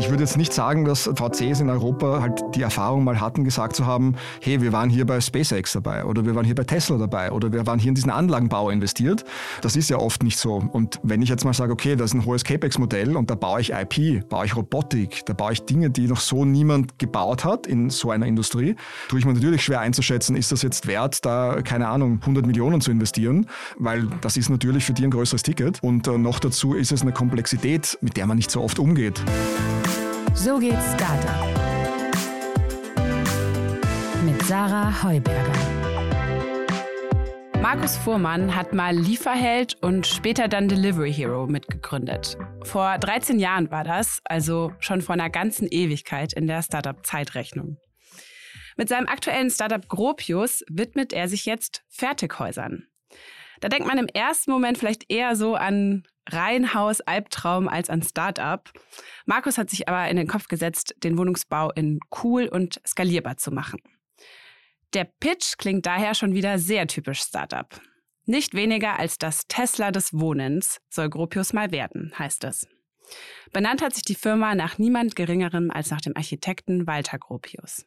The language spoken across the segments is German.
Ich würde jetzt nicht sagen, dass VCs in Europa halt die Erfahrung mal hatten, gesagt zu haben, hey, wir waren hier bei SpaceX dabei oder wir waren hier bei Tesla dabei oder wir waren hier in diesen Anlagenbau investiert. Das ist ja oft nicht so. Und wenn ich jetzt mal sage, okay, das ist ein hohes CapEx-Modell und da baue ich IP, baue ich Robotik, da baue ich Dinge, die noch so niemand gebaut hat in so einer Industrie, tue ich mir natürlich schwer einzuschätzen, ist das jetzt wert, da, keine Ahnung, 100 Millionen zu investieren, weil das ist natürlich für die ein größeres Ticket und äh, noch dazu ist es eine Komplexität, mit der man nicht so oft umgeht. So geht's Startup. Mit Sarah Heuberger. Markus Fuhrmann hat mal Lieferheld und später dann Delivery Hero mitgegründet. Vor 13 Jahren war das, also schon vor einer ganzen Ewigkeit in der Startup-Zeitrechnung. Mit seinem aktuellen Startup Gropius widmet er sich jetzt Fertighäusern. Da denkt man im ersten Moment vielleicht eher so an Reihenhaus, Albtraum als an Startup. Markus hat sich aber in den Kopf gesetzt, den Wohnungsbau in cool und skalierbar zu machen. Der Pitch klingt daher schon wieder sehr typisch Startup. Nicht weniger als das Tesla des Wohnens soll Gropius mal werden, heißt es. Benannt hat sich die Firma nach niemand Geringerem als nach dem Architekten Walter Gropius.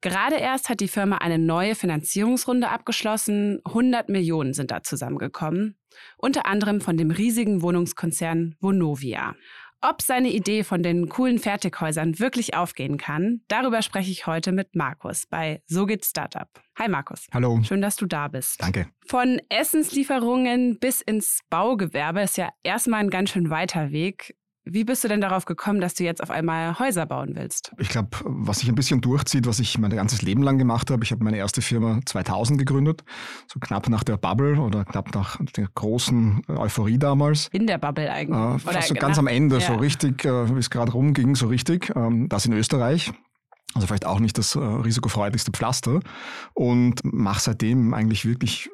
Gerade erst hat die Firma eine neue Finanzierungsrunde abgeschlossen. 100 Millionen sind da zusammengekommen. Unter anderem von dem riesigen Wohnungskonzern Vonovia. Ob seine Idee von den coolen Fertighäusern wirklich aufgehen kann, darüber spreche ich heute mit Markus bei So geht Startup. Hi Markus. Hallo. Schön, dass du da bist. Danke. Von Essenslieferungen bis ins Baugewerbe ist ja erstmal ein ganz schön weiter Weg. Wie bist du denn darauf gekommen, dass du jetzt auf einmal Häuser bauen willst? Ich glaube, was sich ein bisschen durchzieht, was ich mein ganzes Leben lang gemacht habe, ich habe meine erste Firma 2000 gegründet, so knapp nach der Bubble oder knapp nach der großen Euphorie damals. In der Bubble eigentlich? Äh, fast so ganz am Ende, ja. so richtig, äh, wie es gerade rumging, so richtig. Ähm, das in Österreich. Also vielleicht auch nicht das äh, risikofreudigste Pflaster und mache seitdem eigentlich wirklich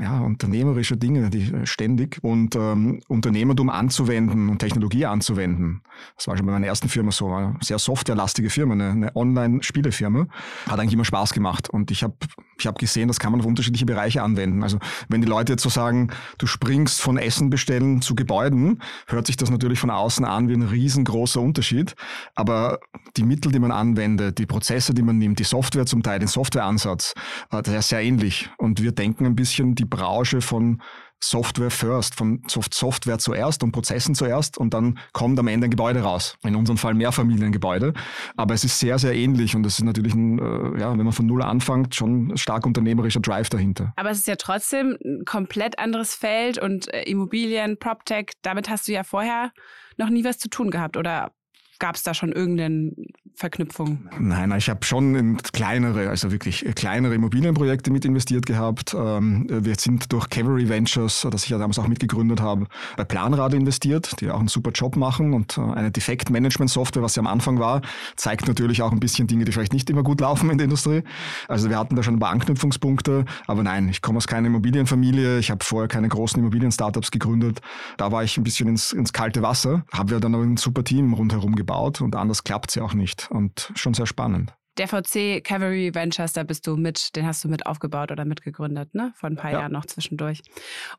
ja, unternehmerische Dinge, die ständig und ähm, Unternehmertum anzuwenden und Technologie anzuwenden. Das war schon bei meiner ersten Firma so, eine sehr softwarelastige Firma, eine, eine Online-Spielefirma. Hat eigentlich immer Spaß gemacht und ich habe ich hab gesehen, das kann man auf unterschiedliche Bereiche anwenden. Also wenn die Leute jetzt so sagen, du springst von Essen bestellen zu Gebäuden, hört sich das natürlich von außen an wie ein riesengroßer Unterschied. Aber die Mittel, die man anwendet, die Prozesse, die man nimmt, die Software zum Teil, den Softwareansatz, äh, das ist sehr ähnlich. Und wir denken ein bisschen die Branche von Software first, von Software zuerst und Prozessen zuerst und dann kommt am Ende ein Gebäude raus. In unserem Fall Mehrfamiliengebäude. Aber es ist sehr, sehr ähnlich und es ist natürlich, ein, äh, ja, wenn man von Null anfängt, schon stark unternehmerischer Drive dahinter. Aber es ist ja trotzdem ein komplett anderes Feld und äh, Immobilien, PropTech, damit hast du ja vorher noch nie was zu tun gehabt oder gab es da schon irgendeine Verknüpfung? Nein, ich habe schon in kleinere, also wirklich kleinere Immobilienprojekte mit investiert gehabt. Ähm, wir sind durch Cavalry Ventures, das ich ja damals auch mitgegründet habe, bei Planrad investiert, die auch einen super Job machen und äh, eine Defektmanagement-Software, was ja am Anfang war, zeigt natürlich auch ein bisschen Dinge, die vielleicht nicht immer gut laufen in der Industrie. Also wir hatten da schon ein paar Anknüpfungspunkte, aber nein, ich komme aus keiner Immobilienfamilie, ich habe vorher keine großen Immobilien-Startups gegründet. Da war ich ein bisschen ins, ins kalte Wasser, habe ja dann noch ein super Team rundherum gebaut gebaut und anders klappt sie auch nicht. Und schon sehr spannend. Der VC Cavalry Ventures, da bist du mit, den hast du mit aufgebaut oder mitgegründet, ne? Vor ein paar ja. Jahren noch zwischendurch.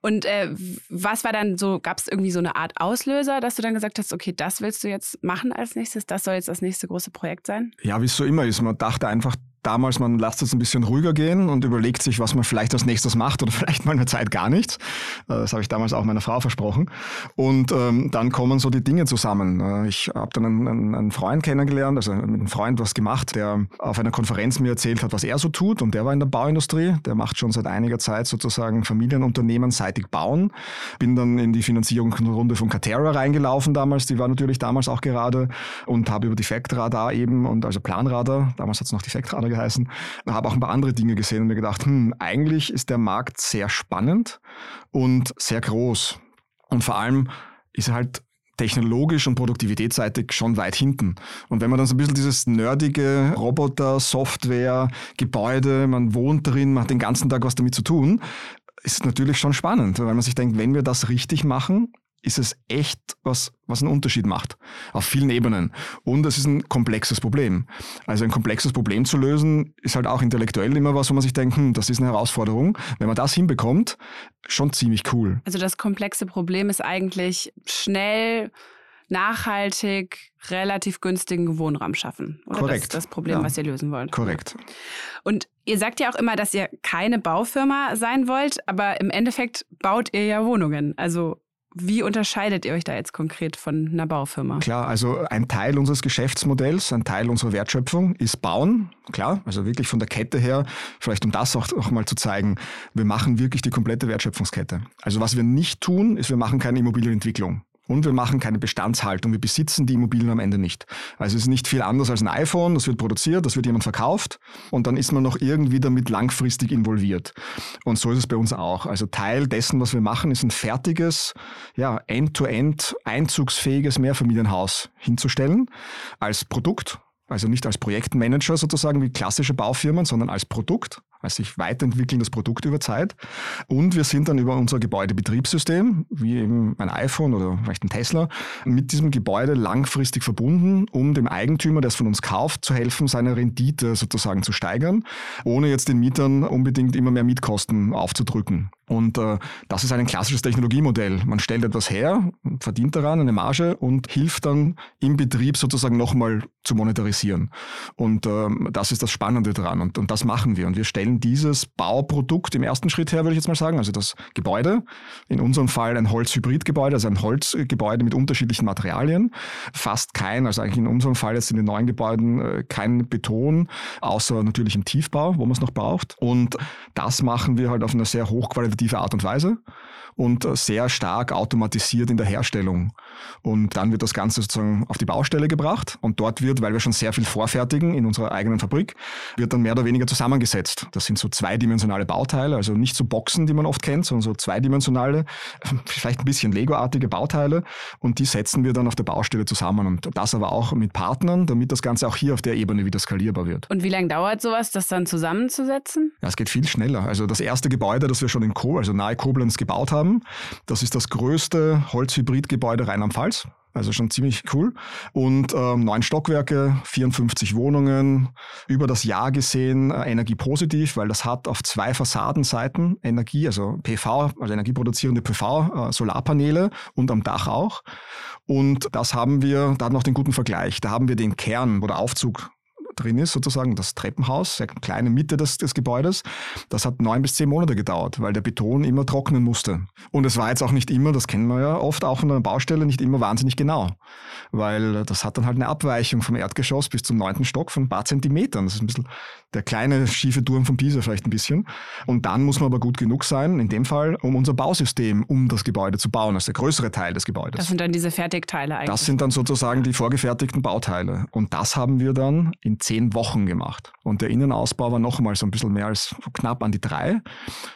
Und äh, was war dann so, gab es irgendwie so eine Art Auslöser, dass du dann gesagt hast, okay, das willst du jetzt machen als nächstes, das soll jetzt das nächste große Projekt sein? Ja, wie es so immer ist. Man dachte einfach, damals, man lasst es ein bisschen ruhiger gehen und überlegt sich, was man vielleicht als nächstes macht oder vielleicht mal eine Zeit gar nichts. Äh, das habe ich damals auch meiner Frau versprochen. Und ähm, dann kommen so die Dinge zusammen. Äh, ich habe dann einen, einen, Freund kennengelernt, also mit einem Freund was gemacht, der auf einer Konferenz mir erzählt hat, was er so tut. Und der war in der Bauindustrie. Der macht schon seit einiger Zeit sozusagen Familienunternehmen seitig bauen. Bin dann in die Finanzierungsrunde von Catera reingelaufen damals. Die war natürlich damals auch gerade und habe über die Factradar eben und also Planradar, damals hat es noch die Factradar geheißen. Habe auch ein paar andere Dinge gesehen und mir gedacht, hm, eigentlich ist der Markt sehr spannend und sehr groß. Und vor allem ist er halt technologisch und produktivitätsseitig schon weit hinten. Und wenn man dann so ein bisschen dieses nerdige Roboter, Software, Gebäude, man wohnt drin, man hat den ganzen Tag was damit zu tun, ist natürlich schon spannend, weil man sich denkt, wenn wir das richtig machen, ist es echt was, was einen Unterschied macht. Auf vielen Ebenen. Und es ist ein komplexes Problem. Also ein komplexes Problem zu lösen, ist halt auch intellektuell immer was, wo man sich denkt, hm, das ist eine Herausforderung. Wenn man das hinbekommt, schon ziemlich cool. Also das komplexe Problem ist eigentlich schnell nachhaltig, relativ günstigen Wohnraum schaffen. Oder Korrekt. Das ist das Problem, Ja. was ihr lösen wollt. Korrekt. Und ihr sagt ja auch immer, dass ihr keine Baufirma sein wollt, aber im Endeffekt baut ihr ja Wohnungen. Also wie unterscheidet ihr euch da jetzt konkret von einer Baufirma? Klar, also ein Teil unseres Geschäftsmodells, ein Teil unserer Wertschöpfung ist Bauen. Klar, also wirklich von der Kette her, vielleicht um das auch, auch mal zu zeigen, wir machen wirklich die komplette Wertschöpfungskette. Also was wir nicht tun, ist, wir machen keine Immobilienentwicklung. Und wir machen keine Bestandshaltung. Wir besitzen die Immobilien am Ende nicht. Also es ist nicht viel anders als ein iPhone. Das wird produziert, das wird jemand verkauft und dann ist man noch irgendwie damit langfristig involviert. Und so ist es bei uns auch. Also Teil dessen, was wir machen, ist ein fertiges, ja, end-to-end einzugsfähiges Mehrfamilienhaus hinzustellen als Produkt. Also nicht als Projektmanager sozusagen wie klassische Baufirmen, sondern als Produkt, als sich weiterentwickelndes Produkt über Zeit. Und wir sind dann über unser Gebäudebetriebssystem, wie eben ein iPhone oder vielleicht ein Tesla, mit diesem Gebäude langfristig verbunden, um dem Eigentümer, der es von uns kauft, zu helfen, seine Rendite sozusagen zu steigern, ohne jetzt den Mietern unbedingt immer mehr Mietkosten aufzudrücken. Und äh, das ist ein klassisches Technologiemodell. Man stellt etwas her, verdient daran eine Marge und hilft dann im Betrieb sozusagen nochmal zu monetarisieren. Und ähm, das ist das Spannende dran. Und, und das machen wir. Und wir stellen dieses Bauprodukt im ersten Schritt her, würde ich jetzt mal sagen, also das Gebäude, in unserem Fall ein Holzhybridgebäude, also ein Holzgebäude mit unterschiedlichen Materialien. Fast kein, also eigentlich in unserem Fall jetzt in den neuen Gebäuden äh, kein Beton, außer natürlich im Tiefbau, wo man es noch braucht. Und das machen wir halt auf eine sehr hochqualitative Art und Weise und sehr stark automatisiert in der Herstellung. Und dann wird das Ganze sozusagen auf die Baustelle gebracht und dort wird, weil wir schon sehr viel vorfertigen in unserer eigenen Fabrik, wird dann mehr oder weniger zusammengesetzt. Das sind so zweidimensionale Bauteile, also nicht so Boxen, die man oft kennt, sondern so zweidimensionale, vielleicht ein bisschen Lego-artige Bauteile und die setzen wir dann auf der Baustelle zusammen und das aber auch mit Partnern, damit das Ganze auch hier auf der Ebene wieder skalierbar wird. Und wie lange dauert sowas, das dann zusammenzusetzen? Ja, es geht viel schneller. Also das erste Gebäude, das wir schon in Co, also nahe Koblenz gebaut haben, das ist das größte Holzhybridgebäude Rheinland-Pfalz. Also schon ziemlich cool. Und ähm, neun Stockwerke, 54 Wohnungen, über das Jahr gesehen äh, energiepositiv, weil das hat auf zwei Fassadenseiten Energie, also PV, also energieproduzierende PV, äh, Solarpaneele und am Dach auch. Und das haben wir, da hat noch den guten Vergleich. Da haben wir den Kern, wo der Aufzug drin ist, sozusagen das Treppenhaus, sehr kleine Mitte des, des Gebäudes. Das hat neun bis zehn Monate gedauert, weil der Beton immer trocknen musste. Und es war jetzt auch nicht immer, das kennen wir ja oft auch von einer Baustelle, nicht immer wahnsinnig genau. Weil das hat dann halt eine Abweichung vom Erdgeschoss bis zum neunten Stock von ein paar Zentimetern. Das ist ein bisschen der kleine schiefe Turm von Pisa vielleicht ein bisschen. Und dann muss man aber gut genug sein, in dem Fall, um unser Bausystem um das Gebäude zu bauen, also der größere Teil des Gebäudes. Das sind dann diese Fertigteile eigentlich. Das sind dann sozusagen die vorgefertigten Bauteile. Und das haben wir dann in zehn Wochen gemacht. Und der Innenausbau war noch einmal so ein bisschen mehr als knapp an die drei.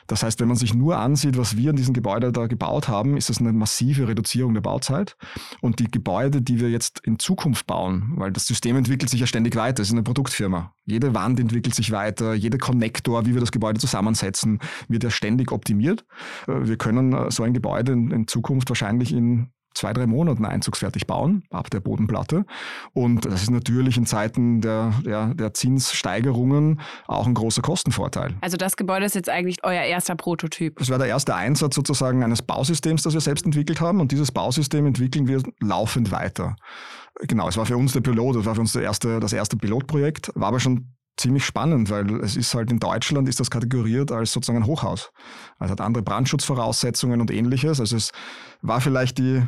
Das heißt, wenn man sich nur ansieht, was wir in diesem Gebäude da gebaut haben, ist das eine massive Reduzierung der Bauzeit. Und die Gebäude, die wir jetzt in Zukunft bauen, weil das System entwickelt sich ja ständig weiter, es ist eine Produktfirma. Jede Wand entwickelt sich weiter, jeder Konnektor, wie wir das Gebäude zusammensetzen, wird ja ständig optimiert. Äh, Wir können äh, so ein Gebäude in, in Zukunft wahrscheinlich in zwei, drei Monaten einzugsfertig bauen, ab der Bodenplatte. Und das ist natürlich in Zeiten der, der, der Zinssteigerungen auch ein großer Kostenvorteil. Also das Gebäude ist jetzt eigentlich euer erster Prototyp. Das war der erste Einsatz sozusagen eines Bausystems, das wir selbst entwickelt haben. Und dieses Bausystem entwickeln wir laufend weiter. Genau, es war für uns der Pilot, das war für uns der erste, das erste Pilotprojekt, war aber schon ziemlich spannend, weil es ist halt in Deutschland ist das kategoriert als sozusagen ein Hochhaus. Also hat andere Brandschutzvoraussetzungen und ähnliches. Also es war vielleicht die,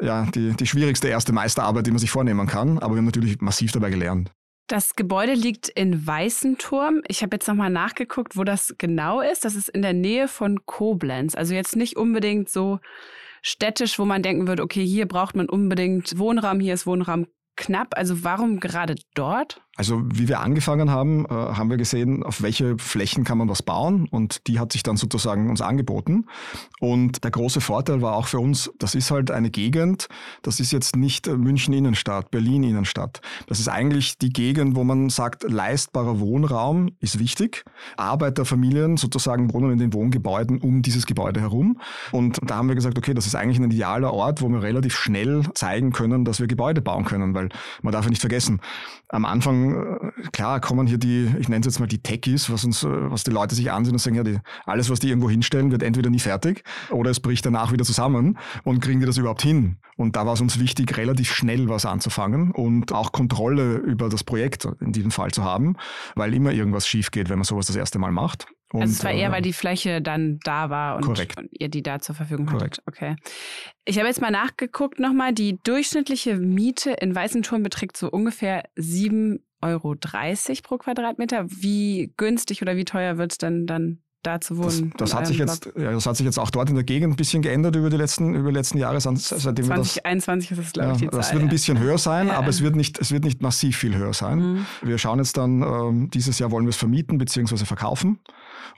ja, die, die schwierigste erste Meisterarbeit, die man sich vornehmen kann, aber wir haben natürlich massiv dabei gelernt. Das Gebäude liegt in Weißenturm. Ich habe jetzt nochmal nachgeguckt, wo das genau ist. Das ist in der Nähe von Koblenz. Also jetzt nicht unbedingt so städtisch, wo man denken würde, okay, hier braucht man unbedingt Wohnraum, hier ist Wohnraum knapp. Also warum gerade dort? Also wie wir angefangen haben, äh, haben wir gesehen, auf welche Flächen kann man was bauen und die hat sich dann sozusagen uns angeboten. Und der große Vorteil war auch für uns, das ist halt eine Gegend, das ist jetzt nicht äh, München Innenstadt, Berlin Innenstadt. Das ist eigentlich die Gegend, wo man sagt, leistbarer Wohnraum ist wichtig. Arbeiterfamilien sozusagen wohnen in den Wohngebäuden um dieses Gebäude herum. Und da haben wir gesagt, okay, das ist eigentlich ein idealer Ort, wo wir relativ schnell zeigen können, dass wir Gebäude bauen können, weil man darf ja nicht vergessen, am Anfang äh, klar kommen hier die, ich nenne es jetzt mal die Techies, was uns, äh, was die Leute sich ansehen und sagen, ja, die, alles, was die irgendwo hinstellen, wird entweder nie fertig oder es bricht danach wieder zusammen und kriegen die das überhaupt hin? Und da war es uns wichtig, relativ schnell was anzufangen und auch Kontrolle über das Projekt in diesem Fall zu haben, weil immer irgendwas schief geht, wenn man sowas das erste Mal macht. Und, also es war eher, äh, weil die Fläche dann da war und, und ihr die da zur Verfügung hattet. Korrekt. Okay. Ich habe jetzt mal nachgeguckt nochmal. Die durchschnittliche Miete in Weißenturm beträgt so ungefähr 7,30 Euro pro Quadratmeter. Wie günstig oder wie teuer wird es denn dann da zu wohnen. Das, das hat sich jetzt, ja, das hat sich jetzt auch dort in der Gegend ein bisschen geändert über die letzten, über die letzten Jahre, seitdem 2021 ist es, glaube ich, die Das Zahl, wird ein bisschen höher sein, Ja. aber es wird nicht, es wird nicht massiv viel höher sein. Mhm. Wir schauen jetzt dann, ähm, dieses Jahr wollen wir es vermieten bzw. verkaufen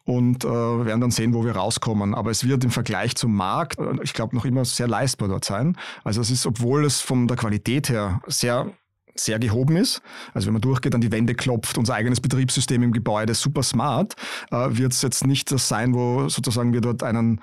und äh, werden dann sehen, wo wir rauskommen. Aber es wird im Vergleich zum Markt, äh, ich glaube, noch immer sehr leistbar dort sein. Also es ist, obwohl es von der Qualität her sehr sehr gehoben ist. Also wenn man durchgeht, an die Wände klopft, unser eigenes Betriebssystem im Gebäude, super smart, äh, wird es jetzt nicht das sein, wo sozusagen wir dort einen,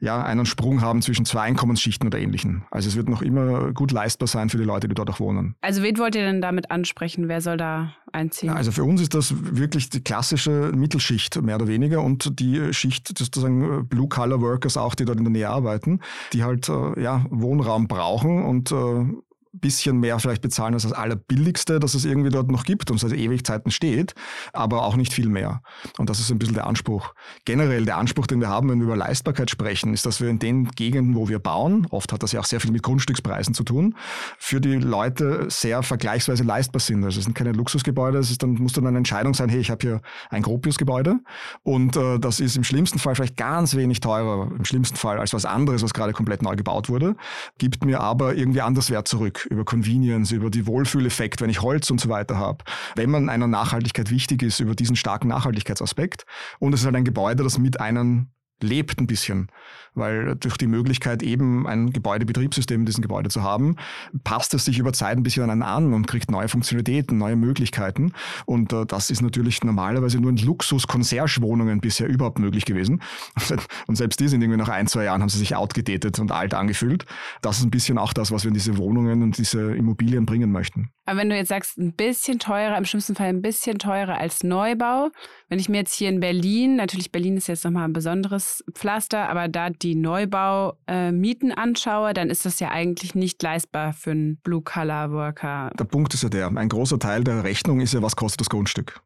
ja, einen Sprung haben zwischen zwei Einkommensschichten oder ähnlichen. Also es wird noch immer gut leistbar sein für die Leute, die dort auch wohnen. Also wen wollt ihr denn damit ansprechen? Wer soll da einziehen? Ja, also für uns ist das wirklich die klassische Mittelschicht, mehr oder weniger, und die Schicht sozusagen Blue-Collar-Workers auch, die dort in der Nähe arbeiten, die halt äh, ja, Wohnraum brauchen und äh, bisschen mehr vielleicht bezahlen als das Allerbilligste, das es irgendwie dort noch gibt und seit Ewigkeiten steht, aber auch nicht viel mehr. Und das ist ein bisschen der Anspruch. Generell der Anspruch, den wir haben, wenn wir über Leistbarkeit sprechen, ist, dass wir in den Gegenden, wo wir bauen, oft hat das ja auch sehr viel mit Grundstückspreisen zu tun, für die Leute sehr vergleichsweise leistbar sind. Also es sind keine Luxusgebäude, es ist dann, muss dann eine Entscheidung sein, hey, ich habe hier ein Gropiusgebäude und äh, das ist im schlimmsten Fall vielleicht ganz wenig teurer, im schlimmsten Fall als was anderes, was gerade komplett neu gebaut wurde, gibt mir aber irgendwie anders Wert zurück über Convenience, über die Wohlfühleffekt, wenn ich Holz und so weiter habe. Wenn man einer Nachhaltigkeit wichtig ist, über diesen starken Nachhaltigkeitsaspekt. Und es ist halt ein Gebäude, das mit einem lebt ein bisschen, weil durch die Möglichkeit eben ein Gebäudebetriebssystem in diesem Gebäude zu haben, passt es sich über Zeit ein bisschen an an und kriegt neue Funktionalitäten, neue Möglichkeiten und äh, das ist natürlich normalerweise nur in Luxus-Concierge-Wohnungen bisher überhaupt möglich gewesen und selbst die sind irgendwie nach ein, zwei Jahren haben sie sich outgedatet und alt angefühlt. Das ist ein bisschen auch das, was wir in diese Wohnungen und diese Immobilien bringen möchten. Aber wenn du jetzt sagst, ein bisschen teurer, im schlimmsten Fall ein bisschen teurer als Neubau, wenn ich mir jetzt hier in Berlin, natürlich Berlin ist jetzt nochmal ein besonderes Pflaster, aber da die Neubau-Mieten äh, anschaue, dann ist das ja eigentlich nicht leistbar für einen Blue-Color-Worker. Der Punkt ist ja der, ein großer Teil der Rechnung ist ja, was kostet das Grundstück.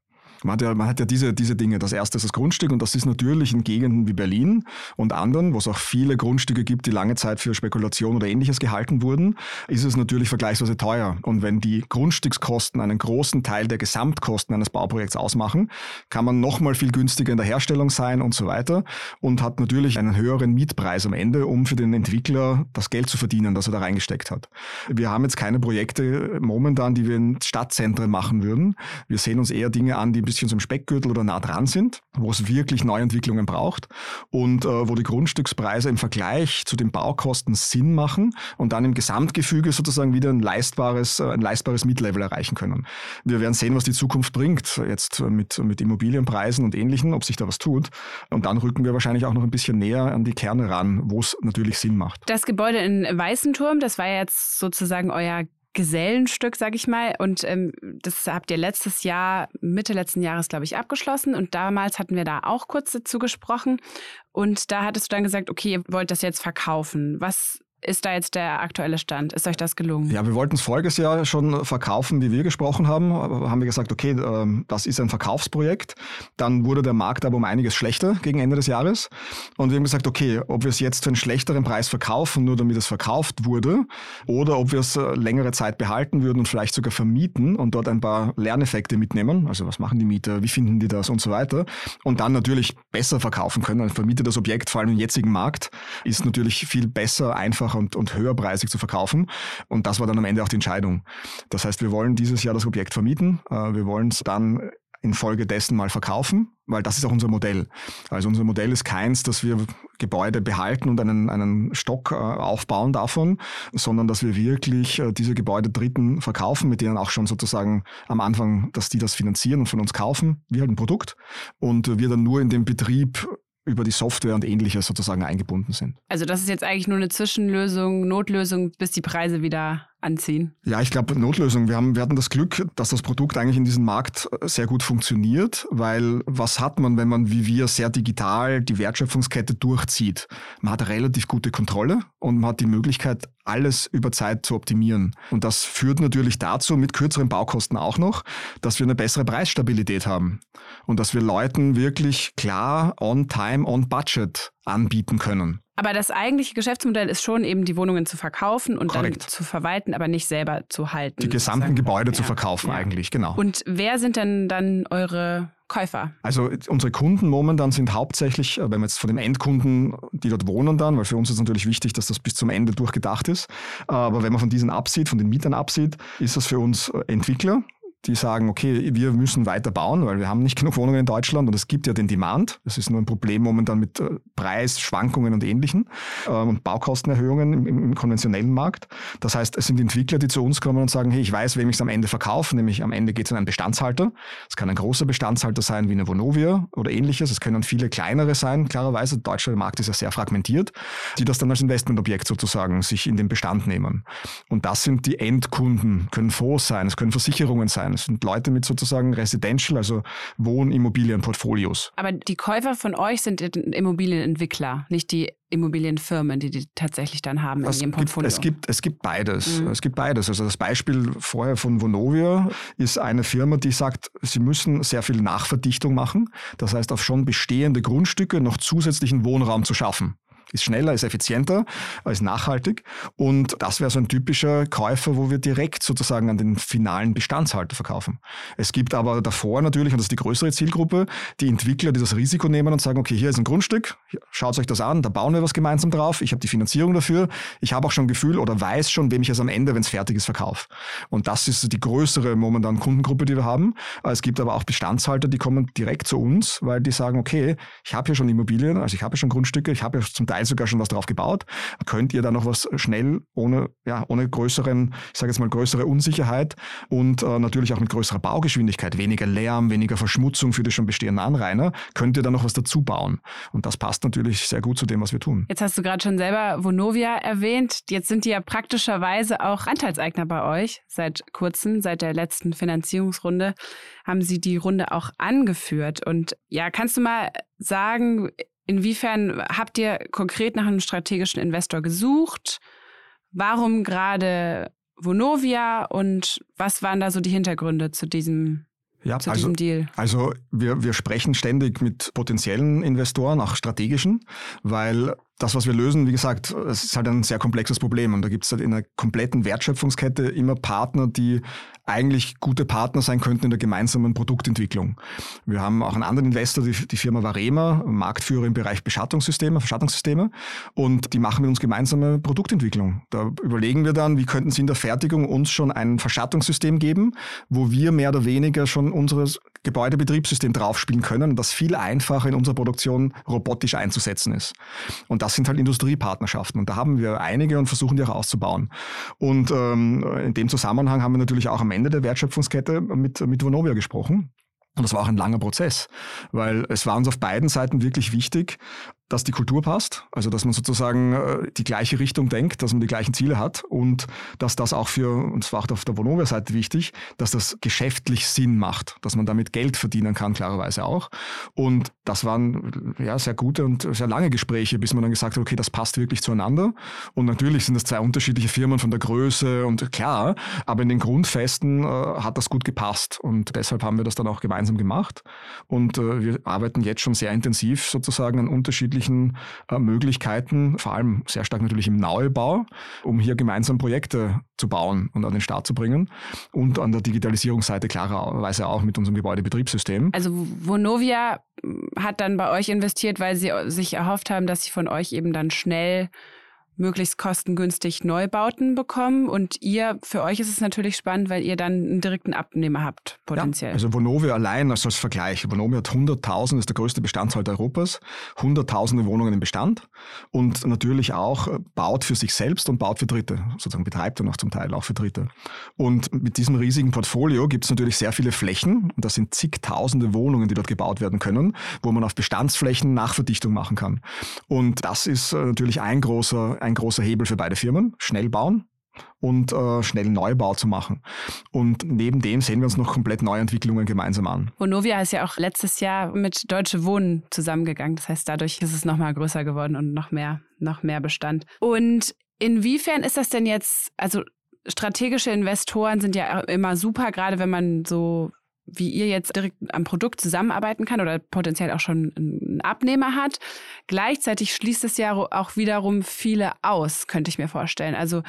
Man hat ja, man hat ja diese, diese Dinge. Das erste ist das Grundstück und das ist natürlich in Gegenden wie Berlin und anderen, wo es auch viele Grundstücke gibt, die lange Zeit für Spekulation oder ähnliches gehalten wurden, ist es natürlich vergleichsweise teuer. Und wenn die Grundstückskosten einen großen Teil der Gesamtkosten eines Bauprojekts ausmachen, kann man nochmal viel günstiger in der Herstellung sein und so weiter und hat natürlich einen höheren Mietpreis am Ende, um für den Entwickler das Geld zu verdienen, das er da reingesteckt hat. Wir haben jetzt keine Projekte momentan, die wir in Stadtzentren machen würden. Wir sehen uns eher Dinge an, die ein bisschen zum Speckgürtel oder nah dran sind, wo es wirklich Neuentwicklungen braucht und äh, wo die Grundstückspreise im Vergleich zu den Baukosten Sinn machen und dann im Gesamtgefüge sozusagen wieder ein leistbares, äh, ein leistbares Mietlevel erreichen können. Wir werden sehen, was die Zukunft bringt, jetzt mit, mit Immobilienpreisen und Ähnlichem, ob sich da was tut. Und dann rücken wir wahrscheinlich auch noch ein bisschen näher an die Kerne ran, wo es natürlich Sinn macht. Das Gebäude in Weißenturm, das war jetzt sozusagen euer Gesellenstück, sag ich mal. Und ähm, das habt ihr letztes Jahr, Mitte letzten Jahres, glaube ich, abgeschlossen. Und damals hatten wir da auch kurz dazu gesprochen. Und da hattest du dann gesagt, okay, ihr wollt das jetzt verkaufen. Was ist da jetzt der aktuelle Stand? Ist euch das gelungen? Ja, wir wollten es voriges Jahr schon verkaufen, wie wir gesprochen haben. Aber haben wir gesagt, okay, ähm, das ist ein Verkaufsprojekt. Dann wurde der Markt aber um einiges schlechter gegen Ende des Jahres. Und wir haben gesagt, okay, ob wir es jetzt für einen schlechteren Preis verkaufen, nur damit es verkauft wurde, oder ob wir es äh, längere Zeit behalten würden und vielleicht sogar vermieten und dort ein paar Lerneffekte mitnehmen. Also was machen die Mieter, wie finden die das und so weiter. Und dann natürlich besser verkaufen können. Ein vermietetes Objekt, vor allem im jetzigen Markt, ist natürlich viel besser, einfacher und, und höherpreisig zu verkaufen. Und das war dann am Ende auch die Entscheidung. Das heißt, wir wollen dieses Jahr das Objekt vermieten. Äh, wir wollen es dann infolgedessen mal verkaufen, weil das ist auch unser Modell. Also unser Modell ist keins, dass wir Gebäude behalten und einen, einen Stock äh, aufbauen davon, sondern dass wir wirklich äh, diese Gebäude Dritten verkaufen, mit denen auch schon sozusagen am Anfang, dass die das finanzieren und von uns kaufen, wie halt ein Produkt und wir dann nur in dem Betrieb über die Software und ähnliches sozusagen eingebunden sind. Also das ist jetzt eigentlich nur eine Zwischenlösung, Notlösung, bis die Preise wieder anziehen? Ja, ich glaube, Notlösung. Wir, haben, wir hatten das Glück, dass das Produkt eigentlich in diesem Markt sehr gut funktioniert, weil was hat man, wenn man wie wir sehr digital die Wertschöpfungskette durchzieht? Man hat relativ gute Kontrolle und man hat die Möglichkeit, alles über Zeit zu optimieren. Und das führt natürlich dazu, mit kürzeren Baukosten auch noch, dass wir eine bessere Preisstabilität haben und dass wir Leuten wirklich klar on time, on budget anbieten können. Aber das eigentliche Geschäftsmodell ist schon eben die Wohnungen zu verkaufen und Korrekt. dann zu verwalten, aber nicht selber zu halten. Die gesamten sozusagen. Gebäude ja. zu verkaufen ja. eigentlich, genau. Und wer sind denn dann eure Käufer? Also unsere Kunden momentan sind hauptsächlich, äh, wenn wir jetzt von den Endkunden, die dort wohnen dann, weil für uns ist natürlich wichtig, dass das bis zum Ende durchgedacht ist. Aber wenn man von diesen absieht, von den Mietern absieht, ist das für uns äh, Entwickler, die sagen, okay, wir müssen weiter bauen, weil wir haben nicht genug Wohnungen in Deutschland und es gibt ja den Demand. Das ist nur ein Problem momentan mit äh, Preisschwankungen und Ähnlichem ähm, und Baukostenerhöhungen im, im, konventionellen Markt. Das heißt, es sind Entwickler, die zu uns kommen und sagen, hey, ich weiß, wem ich es am Ende verkaufe, nämlich am Ende geht es an einen Bestandshalter. Es kann ein großer Bestandshalter sein wie eine Vonovia oder ähnliches. Es können viele kleinere sein, klarerweise. Der deutsche Markt ist ja sehr fragmentiert, die das dann als Investmentobjekt sozusagen sich in den Bestand nehmen. Und das sind die Endkunden, können Fonds sein, es können Versicherungen sein, sein. Es sind Leute mit sozusagen Residential, also Wohnimmobilienportfolios. Aber die Käufer von euch sind Immobilienentwickler, nicht die Immobilienfirmen, die die tatsächlich dann haben es in ihrem Portfolio? Gibt, es, gibt, es gibt beides. Mhm. Es gibt beides. Also das Beispiel vorher von Vonovia ist eine Firma, die sagt, sie müssen sehr viel Nachverdichtung machen. Das heißt, auf schon bestehende Grundstücke noch zusätzlichen Wohnraum zu schaffen ist schneller, ist effizienter, ist nachhaltig. Und das wäre so ein typischer Käufer, wo wir direkt sozusagen an den finalen Bestandshalter verkaufen. Es gibt aber davor natürlich, und das ist die größere Zielgruppe, die Entwickler, die das Risiko nehmen und sagen, okay, hier ist ein Grundstück, schaut euch das an, da bauen wir was gemeinsam drauf, ich habe die Finanzierung dafür, ich habe auch schon ein Gefühl oder weiß schon, wem ich es am Ende, wenn es fertig ist, verkaufe. Und das ist die größere momentan Kundengruppe, die wir haben. Es gibt aber auch Bestandshalter, die kommen direkt zu uns, weil die sagen, okay, ich habe hier schon Immobilien, also ich habe hier schon Grundstücke, ich habe ja zum Teil sogar schon was drauf gebaut. Könnt ihr da noch was schnell ohne, ja, ohne größeren, ich sage jetzt mal größere Unsicherheit und äh, natürlich auch mit größerer Baugeschwindigkeit, weniger Lärm, weniger Verschmutzung für die schon bestehenden Anrainer, könnt ihr da noch was dazu bauen. Und das passt natürlich sehr gut zu dem, was wir tun. Jetzt hast du gerade schon selber Vonovia erwähnt. Jetzt sind die ja praktischerweise auch Anteilseigner bei euch seit kurzem, seit der letzten Finanzierungsrunde haben sie die Runde auch angeführt. Und ja, kannst du mal sagen, Inwiefern habt ihr konkret nach einem strategischen Investor gesucht? Warum gerade Vonovia und was waren da so die Hintergründe zu diesem ja, zu also, diesem Deal? Also wir, wir sprechen ständig mit potenziellen Investoren, auch strategischen, weil das, was wir lösen, wie gesagt, es ist halt ein sehr komplexes Problem und da gibt es halt in der kompletten Wertschöpfungskette immer Partner, die eigentlich gute Partner sein könnten in der gemeinsamen Produktentwicklung. Wir haben auch einen anderen Investor, die, die Firma Varema, Marktführer im Bereich Beschattungssysteme, Verschattungssysteme und die machen mit uns gemeinsame Produktentwicklung. Da überlegen wir dann, wie könnten sie in der Fertigung uns schon ein Verschattungssystem geben, wo wir mehr oder weniger schon unseres Gebäudebetriebssystem draufspielen können, das viel einfacher in unserer Produktion robotisch einzusetzen ist. Und das sind halt Industriepartnerschaften. Und da haben wir einige und versuchen die auch auszubauen. Und ähm, in dem Zusammenhang haben wir natürlich auch am Ende der Wertschöpfungskette mit, mit Vonovia gesprochen. Und das war auch ein langer Prozess, weil es war uns auf beiden Seiten wirklich wichtig, dass die Kultur passt, also dass man sozusagen äh, die gleiche Richtung denkt, dass man die gleichen Ziele hat und dass das auch für, und das war auch auf der Vonovia-Seite wichtig, dass das geschäftlich Sinn macht, dass man damit Geld verdienen kann, klarerweise auch. Und das waren ja sehr gute und sehr lange Gespräche, bis man dann gesagt hat, okay, das passt wirklich zueinander. Und natürlich sind das zwei unterschiedliche Firmen von der Größe und klar, aber in den Grundfesten äh, hat das gut gepasst und deshalb haben wir das dann auch gemeinsam gemacht. Und äh, wir arbeiten jetzt schon sehr intensiv sozusagen an unterschiedlichen unterschiedlichen äh, Möglichkeiten, vor allem sehr stark natürlich im Neubau, um hier gemeinsam Projekte zu bauen und an den Start zu bringen. Und an der Digitalisierungsseite klarerweise auch mit unserem Gebäudebetriebssystem. Also Vonovia hat dann bei euch investiert, weil sie sich erhofft haben, dass sie von euch eben dann schnell möglichst kostengünstig Neubauten bekommen. Und ihr, für euch ist es natürlich spannend, weil ihr dann einen direkten Abnehmer habt, potenziell. Ja, also Vonovia allein also als Vergleich. Vonovia hat 100.000, ist der größte Bestandshalter Europas, hunderttausende Wohnungen im Bestand und natürlich auch äh, baut für sich selbst und baut für Dritte, sozusagen betreibt er noch zum Teil auch für Dritte. Und mit diesem riesigen Portfolio gibt es natürlich sehr viele Flächen und das sind zigtausende Wohnungen, die dort gebaut werden können, wo man auf Bestandsflächen Nachverdichtung machen kann. Und das ist äh, natürlich ein großer, ein großer Hebel für beide Firmen. Schnell bauen, und äh, schnell Neubau zu machen. Und neben dem sehen wir uns noch komplett neue Entwicklungen gemeinsam an. Vonovia ist ja auch letztes Jahr mit Deutsche Wohnen zusammengegangen. Das heißt, dadurch ist es nochmal größer geworden und noch mehr, noch mehr Bestand. Und inwiefern ist das denn jetzt, also strategische Investoren sind ja immer super, gerade wenn man so wie ihr jetzt direkt am Produkt zusammenarbeiten kann oder potenziell auch schon einen Abnehmer hat. Gleichzeitig schließt es ja auch wiederum viele aus, könnte ich mir vorstellen. Also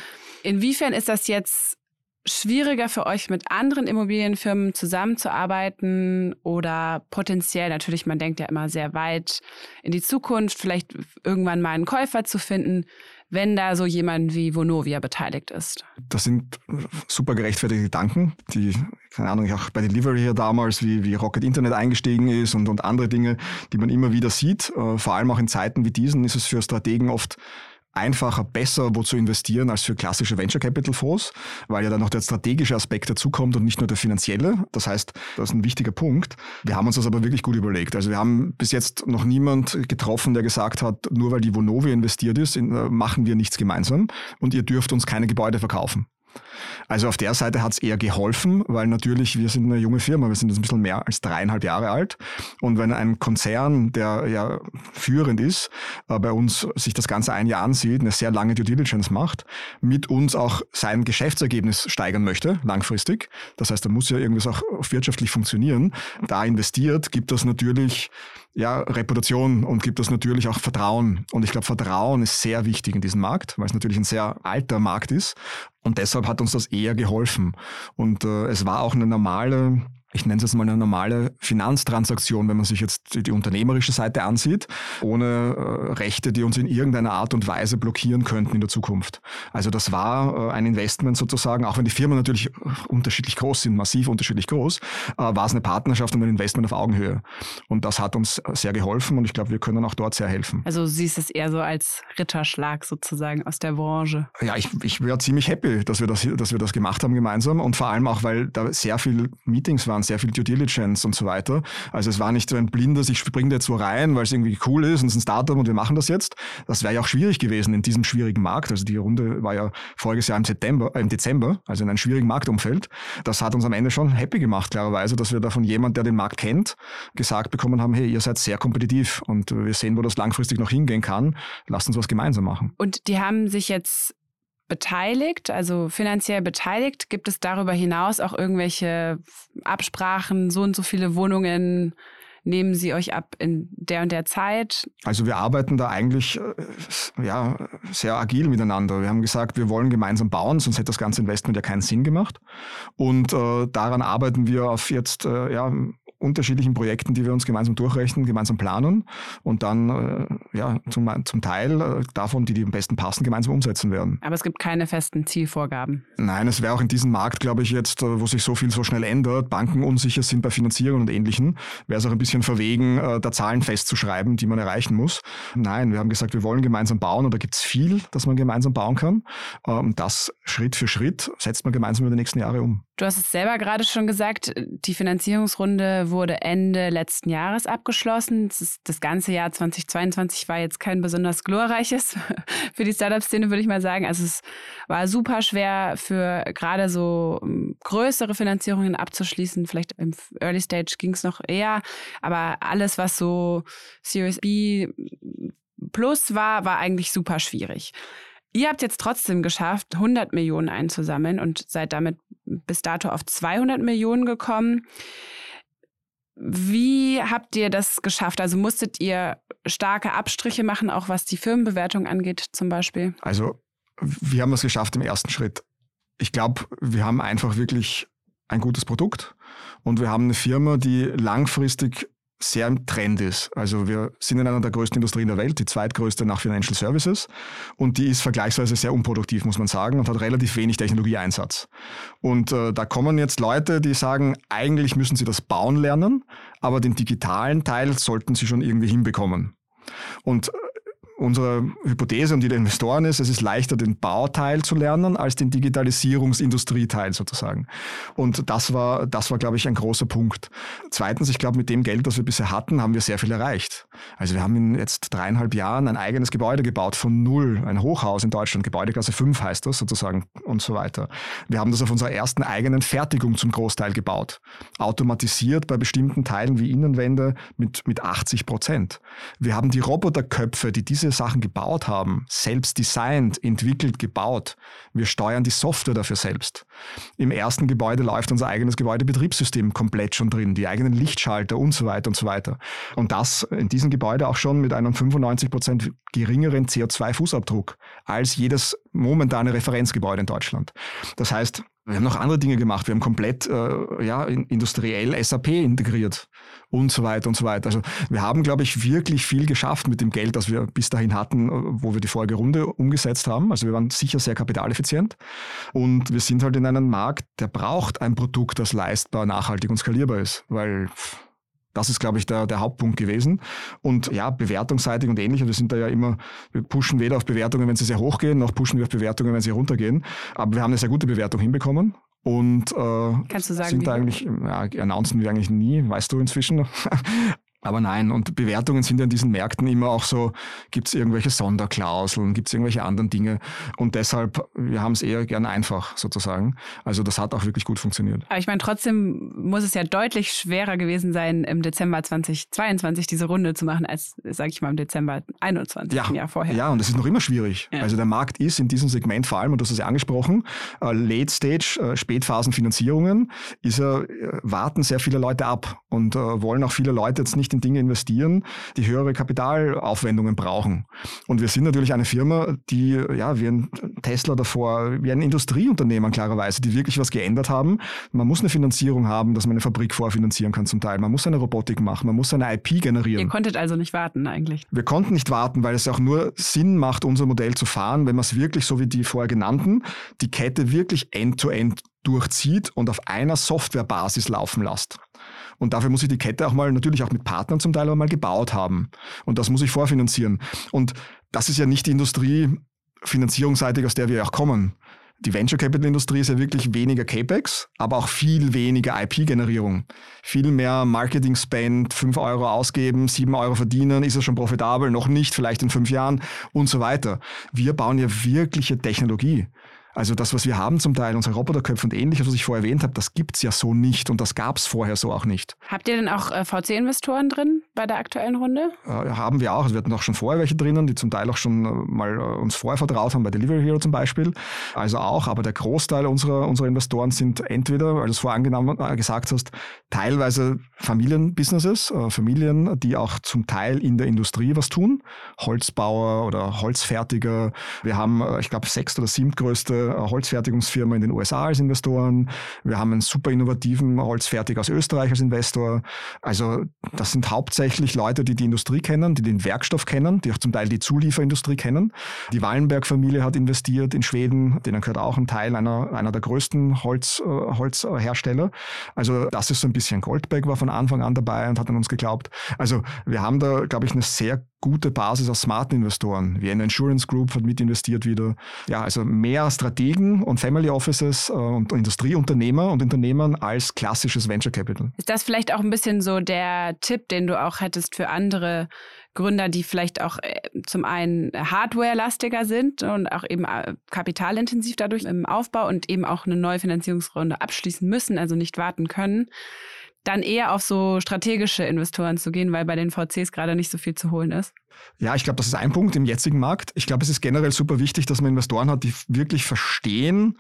inwiefern ist das jetzt schwieriger für euch mit anderen Immobilienfirmen zusammenzuarbeiten oder potenziell natürlich, man denkt ja immer sehr weit in die Zukunft, vielleicht irgendwann mal einen Käufer zu finden wenn da so jemand wie Vonovia beteiligt ist? Das sind super gerechtfertigte Gedanken, die, keine Ahnung, auch bei Delivery hier damals, wie, wie Rocket Internet eingestiegen ist und, und andere Dinge, die man immer wieder sieht. Äh, vor allem auch in Zeiten wie diesen ist es für Strategen oft einfacher, besser wo zu investieren als für klassische Venture Capital Fonds, weil ja dann noch der strategische Aspekt dazukommt und nicht nur der finanzielle. Das heißt, das ist ein wichtiger Punkt. Wir haben uns das aber wirklich gut überlegt. Also wir haben bis jetzt noch niemand getroffen, der gesagt hat, nur weil die Vonovia investiert ist, machen wir nichts gemeinsam und ihr dürft uns keine Gebäude verkaufen. Also auf der Seite hat es eher geholfen, weil natürlich wir sind eine junge Firma, wir sind jetzt ein bisschen mehr als dreieinhalb Jahre alt. Und wenn ein Konzern, der ja führend ist, äh, bei uns sich das Ganze ein Jahr ansieht, eine sehr lange Due Diligence macht, mit uns auch sein Geschäftsergebnis steigern möchte, langfristig, das heißt, da muss ja irgendwas auch wirtschaftlich funktionieren, da investiert, gibt das natürlich ja, Reputation und gibt das natürlich auch Vertrauen. Und ich glaube, Vertrauen ist sehr wichtig in diesem Markt, weil es natürlich ein sehr alter Markt ist. Und deshalb hat uns das eher geholfen. Und äh, es war auch eine normale ich nenne es jetzt mal eine normale Finanztransaktion, wenn man sich jetzt die, die unternehmerische Seite ansieht, ohne äh, Rechte, die uns in irgendeiner Art und Weise blockieren könnten in der Zukunft. Also das war äh, ein Investment sozusagen, auch wenn die Firmen natürlich unterschiedlich groß sind, massiv unterschiedlich groß, äh, war es eine Partnerschaft und ein Investment auf Augenhöhe. Und das hat uns sehr geholfen und ich glaube, wir können auch dort sehr helfen. Also siehst es eher so als Ritterschlag sozusagen aus der Branche. Ja, ich, ich wäre ziemlich happy, dass wir das, dass wir das gemacht haben gemeinsam und vor allem auch, weil da sehr viele Meetings waren, sehr viel Due Diligence und so weiter. Also es war nicht so ein blindes, ich springe da jetzt so rein, weil es irgendwie cool ist und es ist ein Startup und wir machen das jetzt. Das wäre ja auch schwierig gewesen in diesem schwierigen Markt. Also die Runde war ja voriges Jahr im, September, äh, im Dezember, also in einem schwierigen Marktumfeld. Das hat uns am Ende schon happy gemacht, klarerweise, dass wir da von jemand, der den Markt kennt, gesagt bekommen haben, hey, ihr seid sehr kompetitiv und wir sehen, wo das langfristig noch hingehen kann. Lasst uns was gemeinsam machen. Und die haben sich jetzt beteiligt, also finanziell beteiligt? Gibt es darüber hinaus auch irgendwelche Absprachen, so und so viele Wohnungen nehmen sie euch ab in der und der Zeit? Also wir arbeiten da eigentlich äh, ja, sehr agil miteinander. Wir haben gesagt, wir wollen gemeinsam bauen, sonst hätte das ganze Investment ja keinen Sinn gemacht. Und äh, daran arbeiten wir auf jetzt äh, ja, unterschiedlichen Projekten, die wir uns gemeinsam durchrechnen, gemeinsam planen und dann äh, ja, zum, zum Teil äh, davon, die, die am besten passen, gemeinsam umsetzen werden. Aber es gibt keine festen Zielvorgaben. Nein, es wäre auch in diesem Markt, glaube ich, jetzt, äh, wo sich so viel so schnell ändert, Banken unsicher sind bei Finanzierung und Ähnlichem, wäre es auch ein bisschen verwegen, da Zahlen festzuschreiben, die man erreichen muss. Nein, wir haben gesagt, wir wollen gemeinsam bauen und da gibt es viel, das man gemeinsam bauen kann. Ähm, das Schritt für Schritt setzt man gemeinsam über die nächsten Jahre um. Du hast es selber gerade schon gesagt, die Finanzierungsrunde wurde Ende letzten Jahres abgeschlossen. Das, das ganze Jahr 2022 war jetzt kein besonders glorreiches für die Startup-Szene, würde ich mal sagen. Also es war super schwer für gerade so ähm, größere Finanzierungen abzuschließen. Vielleicht im Early Stage ging es noch eher, aber alles, was so Series B plus war, war eigentlich super schwierig. Ihr habt jetzt trotzdem geschafft, 100 Millionen einzusammeln und seid damit bis dato auf 200 Millionen gekommen. Wie habt ihr das geschafft? Also musstet ihr starke Abstriche machen, auch was die Firmenbewertung angeht zum Beispiel? Also wir haben es geschafft im ersten Schritt. Ich glaube, wir haben einfach wirklich ein gutes Produkt und wir haben eine Firma, die langfristig sehr im Trend ist. Also wir sind in einer der größten Industrien der Welt, die zweitgrößte nach Financial Services und die ist vergleichsweise sehr unproduktiv, muss man sagen, und hat relativ wenig Technologieeinsatz. Und äh, da kommen jetzt Leute, die sagen, eigentlich müssen sie das bauen lernen, aber den digitalen Teil sollten sie schon irgendwie hinbekommen. Und unsere Hypothese und die der Investoren ist, es ist leichter, den Bauteil zu lernen, als den Digitalisierungsindustrieteil sozusagen. Und das war, das war, glaube ich, ein großer Punkt. Zweitens, ich glaube, mit dem Geld, das wir bisher hatten, haben wir sehr viel erreicht. Also wir haben in jetzt dreieinhalb Jahren ein eigenes Gebäude gebaut von null, ein Hochhaus in Deutschland, Gebäudeklasse 5 heißt das sozusagen und so weiter. Wir haben das auf unserer ersten eigenen Fertigung zum Großteil gebaut. Automatisiert bei bestimmten Teilen wie Innenwände mit, mit 80 Prozent. Wir haben die Roboterköpfe, die diese Sachen gebaut haben, selbst designt, entwickelt, gebaut. Wir steuern die Software dafür selbst. Im ersten Gebäude läuft unser eigenes Gebäudebetriebssystem komplett schon drin, die eigenen Lichtschalter und so weiter und so weiter. Und das in diesem Gebäude auch schon mit einem 95 Prozent geringeren CO2-Fußabdruck als jedes momentane Referenzgebäude in Deutschland. Das heißt, wir haben noch andere Dinge gemacht. Wir haben komplett äh, ja, industriell SAP integriert und so weiter und so weiter. Also wir haben, glaube ich, wirklich viel geschafft mit dem Geld, das wir bis dahin hatten, äh, wo wir die vorige Runde umgesetzt haben. Also wir waren sicher sehr kapitaleffizient und wir sind halt in einem Markt, der braucht ein Produkt, das leistbar, nachhaltig und skalierbar ist, weil das ist, glaube ich, der, der Hauptpunkt gewesen. Und ja, bewertungsseitig und ähnlich. Wir sind da ja immer, wir pushen weder auf Bewertungen, wenn sie sehr hoch gehen, noch pushen wir auf Bewertungen, wenn sie runtergehen. Aber wir haben eine sehr gute Bewertung hinbekommen. Und äh, Kannst du sagen, sind da eigentlich, ja, announcen wir eigentlich nie, weißt du inzwischen. Aber nein, und Bewertungen sind ja in diesen Märkten immer auch so, gibt es irgendwelche Sonderklauseln, gibt es irgendwelche anderen Dinge. Und deshalb, wir haben es eher gern einfach sozusagen. Also das hat auch wirklich gut funktioniert. Aber ich meine, trotzdem muss es ja deutlich schwerer gewesen sein, im Dezember 2022 diese Runde zu machen, als, sage ich mal, im Dezember 21, ja, Jahr vorher. Ja, und es ist noch immer schwierig. Ja. Also der Markt ist in diesem Segment vor allem, und du hast es ja angesprochen, äh, Late-Stage, äh, Spätphasenfinanzierungen, ist äh, warten sehr viele Leute ab und wollen auch viele Leute jetzt nicht in Dinge investieren, die höhere Kapitalaufwendungen brauchen. Und wir sind natürlich eine Firma, die, ja, wie ein Tesla davor, wie ein Industrieunternehmen klarerweise, die wirklich was geändert haben. Man muss eine Finanzierung haben, dass man eine Fabrik vorfinanzieren kann zum Teil. Man muss eine Robotik machen, man muss eine IP generieren. Ihr konntet also nicht warten eigentlich? Wir konnten nicht warten, weil es auch nur Sinn macht, unser Modell zu fahren, wenn man es wirklich, so wie die vorher genannten, die Kette wirklich end-to-end -end durchzieht und auf einer Softwarebasis laufen lässt. Und dafür muss ich die Kette auch mal, natürlich auch mit Partnern zum Teil auch mal gebaut haben. Und das muss ich vorfinanzieren. Und das ist ja nicht die Industrie finanzierungsseitig, aus der wir auch kommen. Die Venture Capital Industrie ist ja wirklich weniger CapEx, aber auch viel weniger IP-Generierung. Viel mehr Marketing Spend, 5 Euro ausgeben, 7 Euro verdienen, ist es schon profitabel, noch nicht, vielleicht in fünf Jahren und so weiter. Wir bauen ja wirkliche Technologie. Also das, was wir haben zum Teil, unsere Roboterköpfe und ähnliches, was ich vorher erwähnt habe, das gibt's ja so nicht und das gab's vorher so auch nicht. Habt ihr denn auch äh, VC-Investoren drin bei der aktuellen Runde? Äh, haben wir auch. Also wir hatten auch schon vorher welche drinnen, die zum Teil auch schon äh, mal äh, uns vorher vertraut haben, bei Delivery Hero zum Beispiel. Also auch, aber der Großteil unserer, unserer Investoren sind entweder, weil du es vorher äh, gesagt hast, teilweise Familienbusinesses, äh, Familien, die auch zum Teil in der Industrie was tun. Holzbauer oder Holzfertiger. Wir haben, ich glaube, sechst oder siebtgrößte Holzfertigungsfirma in den USA als Investoren. Wir haben einen super innovativen Holzfertiger aus Österreich als Investor. Also das sind hauptsächlich Leute, die die Industrie kennen, die den Werkstoff kennen, die auch zum Teil die Zulieferindustrie kennen. Die Wallenberg-Familie hat investiert in Schweden, denen gehört auch ein Teil einer, einer der größten Holz, äh, Holzhersteller. Also das ist so ein bisschen Goldberg war von Anfang an dabei und hat an uns geglaubt. Also wir haben da, glaube ich, eine sehr gute Basis aus smarten Investoren. Wie eine Insurance Group hat mit investiert wieder. Ja, also mehr Strategen und Family Offices äh, und Industrieunternehmer und Unternehmen als klassisches Venture Capital. Ist das vielleicht auch ein bisschen so der Tipp, den du auch hättest für andere Gründer, die vielleicht auch äh, zum einen Hardware-lastiger sind und auch eben äh, kapitalintensiv dadurch im Aufbau und eben auch eine neue Finanzierungsrunde abschließen müssen, also nicht warten können? Dann eher auf so strategische Investoren zu gehen, weil bei den VCs gerade nicht so viel zu holen ist? Ja, ich glaube, das ist ein Punkt im jetzigen Markt. Ich glaube, es ist generell super wichtig, dass man Investoren hat, die wirklich verstehen,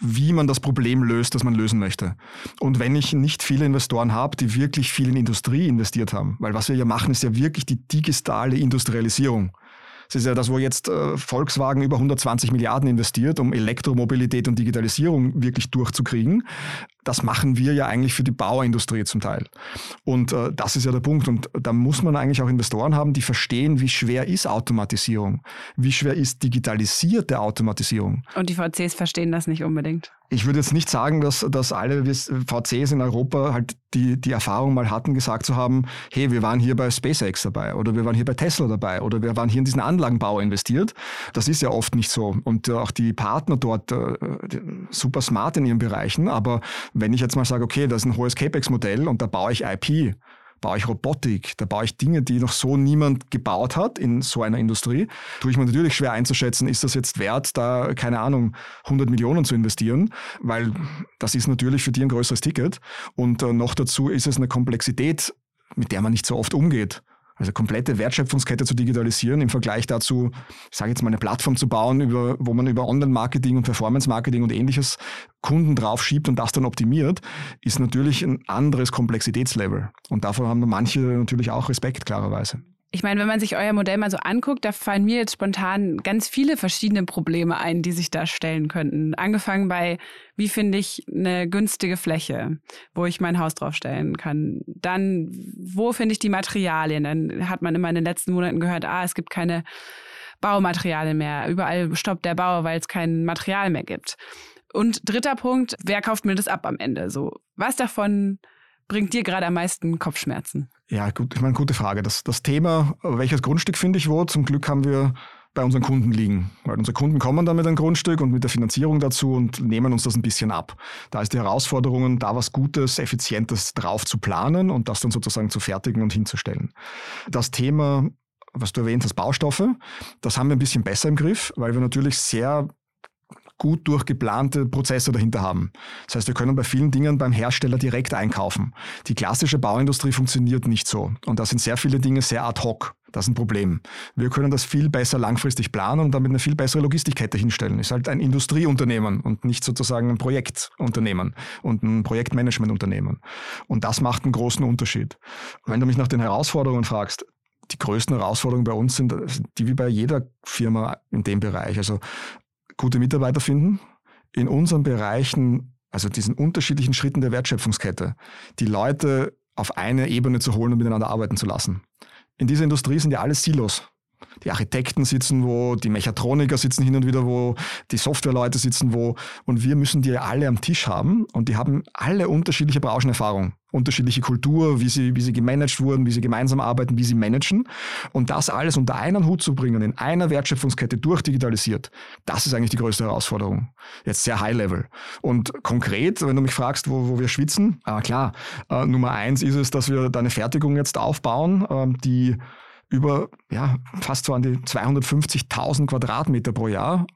wie man das Problem löst, das man lösen möchte. Und wenn ich nicht viele Investoren habe, die wirklich viel in Industrie investiert haben, weil was wir ja machen, ist ja wirklich die digitale Industrialisierung. Es ist ja das, wo jetzt äh, Volkswagen über 120 Milliarden investiert, um Elektromobilität und Digitalisierung wirklich durchzukriegen. Das machen wir ja eigentlich für die Bauindustrie zum Teil. Und äh, das ist ja der Punkt. Und da muss man eigentlich auch Investoren haben, die verstehen, wie schwer ist Automatisierung, wie schwer ist digitalisierte Automatisierung. Und die VCs verstehen das nicht unbedingt. Ich würde jetzt nicht sagen, dass, dass alle VCs in Europa halt die, die Erfahrung mal hatten, gesagt zu haben, hey, wir waren hier bei SpaceX dabei oder wir waren hier bei Tesla dabei oder wir waren hier in diesen Anlagenbau investiert. Das ist ja oft nicht so. Und äh, auch die Partner dort äh, super smart in ihren Bereichen, aber wenn ich jetzt mal sage, okay, das ist ein hohes CapEx-Modell und da baue ich IP, baue ich Robotik, da baue ich Dinge, die noch so niemand gebaut hat in so einer Industrie, tue ich mir natürlich schwer einzuschätzen, ist das jetzt wert, da, keine Ahnung, 100 Millionen zu investieren, weil das ist natürlich für die ein größeres Ticket und äh, noch dazu ist es eine Komplexität, mit der man nicht so oft umgeht. Also komplette Wertschöpfungskette zu digitalisieren im Vergleich dazu, ich sage jetzt mal eine Plattform zu bauen, über, wo man über Online-Marketing und Performance-Marketing und ähnliches Kunden draufschiebt und das dann optimiert, ist natürlich ein anderes Komplexitätslevel. Und davor haben manche natürlich auch Respekt, klarerweise. Ich meine, wenn man sich euer Modell mal so anguckt, da fallen mir jetzt spontan ganz viele verschiedene Probleme ein, die sich da stellen könnten. Angefangen bei, wie finde ich eine günstige Fläche, wo ich mein Haus draufstellen kann. Dann, wo finde ich die Materialien? Dann hat man immer in den letzten Monaten gehört, ah, es gibt keine Baumaterialien mehr. Überall stoppt der Bau, weil es kein Material mehr gibt. Und dritter Punkt, wer kauft mir das ab am Ende? So, was davon bringt dir gerade am meisten Kopfschmerzen? Ja, gut, ich meine, gute Frage. Das, das Thema, welches Grundstück finde ich wo, zum Glück haben wir bei unseren Kunden liegen. Weil unsere Kunden kommen dann mit einem Grundstück und mit der Finanzierung dazu und nehmen uns das ein bisschen ab. Da ist die Herausforderung, da was Gutes, Effizientes drauf zu planen und das dann sozusagen zu fertigen und hinzustellen. Das Thema, was du erwähnt hast, Baustoffe, das haben wir ein bisschen besser im Griff, weil wir natürlich sehr gut durchgeplante Prozesse dahinter haben. Das heißt, wir können bei vielen Dingen beim Hersteller direkt einkaufen. Die klassische Bauindustrie funktioniert nicht so. Und da sind sehr viele Dinge sehr ad hoc. Das ist ein Problem. Wir können das viel besser langfristig planen und damit eine viel bessere Logistikkette hinstellen. Ist halt ein Industrieunternehmen und nicht sozusagen ein Projektunternehmen und ein Projektmanagementunternehmen. Und das macht einen großen Unterschied. Wenn du mich nach den Herausforderungen fragst, die größten Herausforderungen bei uns sind die wie bei jeder Firma in dem Bereich. Also gute Mitarbeiter finden, in unseren Bereichen, also diesen unterschiedlichen Schritten der Wertschöpfungskette, die Leute auf eine Ebene zu holen und miteinander arbeiten zu lassen. In dieser Industrie sind ja alles Silos. Die Architekten sitzen wo, die Mechatroniker sitzen hin und wieder wo, die Softwareleute sitzen wo und wir müssen die alle am Tisch haben und die haben alle unterschiedliche Branchenerfahrung, unterschiedliche Kultur, wie sie, wie sie gemanagt wurden, wie sie gemeinsam arbeiten, wie sie managen und das alles unter einen Hut zu bringen, in einer Wertschöpfungskette durchdigitalisiert, das ist eigentlich die größte Herausforderung. Jetzt sehr high level. Und konkret, wenn du mich fragst, wo, wo wir schwitzen, ah, klar, äh, Nummer eins ist es, dass wir da eine Fertigung jetzt aufbauen, äh, die über ja, fast so an die 250.000 Quadratmeter pro Jahr